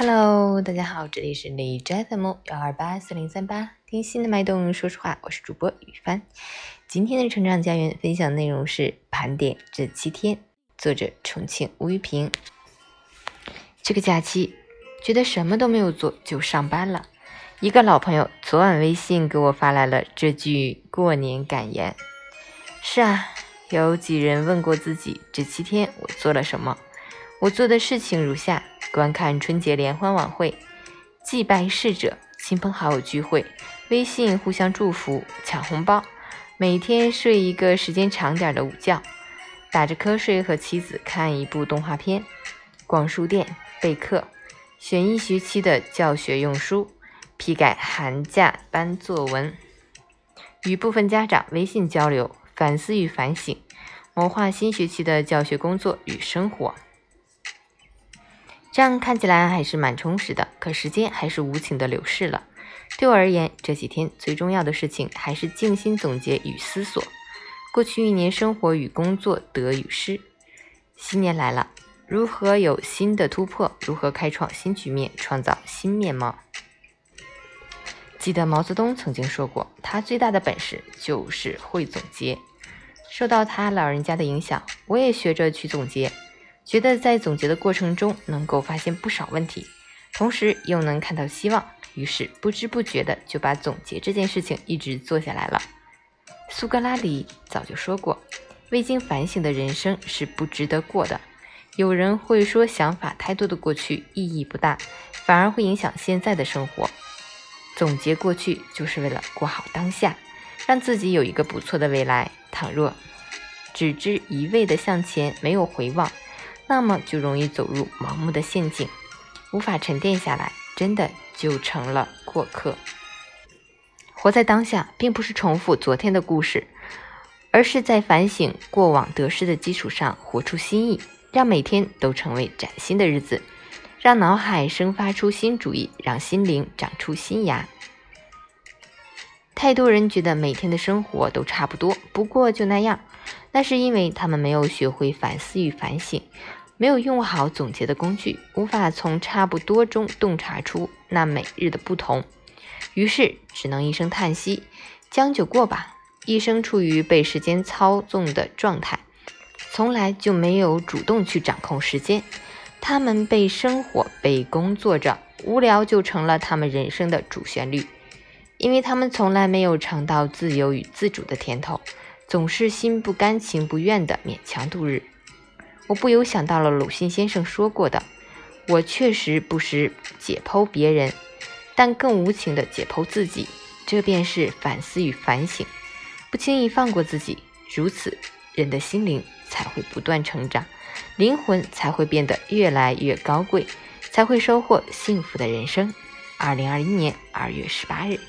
Hello，大家好，这里是李斋 FM 幺二八四零三八，听心的脉动，说实话，我是主播雨帆。今天的成长家园分享内容是盘点这七天，作者重庆吴玉平。这个假期觉得什么都没有做就上班了。一个老朋友昨晚微信给我发来了这句过年感言。是啊，有几人问过自己这七天我做了什么？我做的事情如下。观看春节联欢晚会，祭拜逝者，亲朋好友聚会，微信互相祝福，抢红包，每天睡一个时间长点的午觉，打着瞌睡和妻子看一部动画片，逛书店备课，选一学期的教学用书，批改寒假班作文，与部分家长微信交流，反思与反省，谋划新学期的教学工作与生活。这样看起来还是蛮充实的，可时间还是无情的流逝了。对我而言，这几天最重要的事情还是静心总结与思索过去一年生活与工作得与失。新年来了，如何有新的突破？如何开创新局面，创造新面貌？记得毛泽东曾经说过，他最大的本事就是会总结。受到他老人家的影响，我也学着去总结。觉得在总结的过程中能够发现不少问题，同时又能看到希望，于是不知不觉的就把总结这件事情一直做下来了。苏格拉底早就说过，未经反省的人生是不值得过的。有人会说，想法太多的过去意义不大，反而会影响现在的生活。总结过去就是为了过好当下，让自己有一个不错的未来。倘若只知一味的向前，没有回望。那么就容易走入盲目的陷阱，无法沉淀下来，真的就成了过客。活在当下，并不是重复昨天的故事，而是在反省过往得失的基础上，活出新意，让每天都成为崭新的日子，让脑海生发出新主意，让心灵长出新芽。太多人觉得每天的生活都差不多，不过就那样，那是因为他们没有学会反思与反省。没有用好总结的工具，无法从差不多中洞察出那每日的不同，于是只能一声叹息，将就过吧。一生处于被时间操纵的状态，从来就没有主动去掌控时间。他们被生活、被工作着，无聊就成了他们人生的主旋律，因为他们从来没有尝到自由与自主的甜头，总是心不甘情不愿的勉强度日。我不由想到了鲁迅先生说过的：“我确实不时解剖别人，但更无情的解剖自己。这便是反思与反省，不轻易放过自己。如此，人的心灵才会不断成长，灵魂才会变得越来越高贵，才会收获幸福的人生。”二零二一年二月十八日。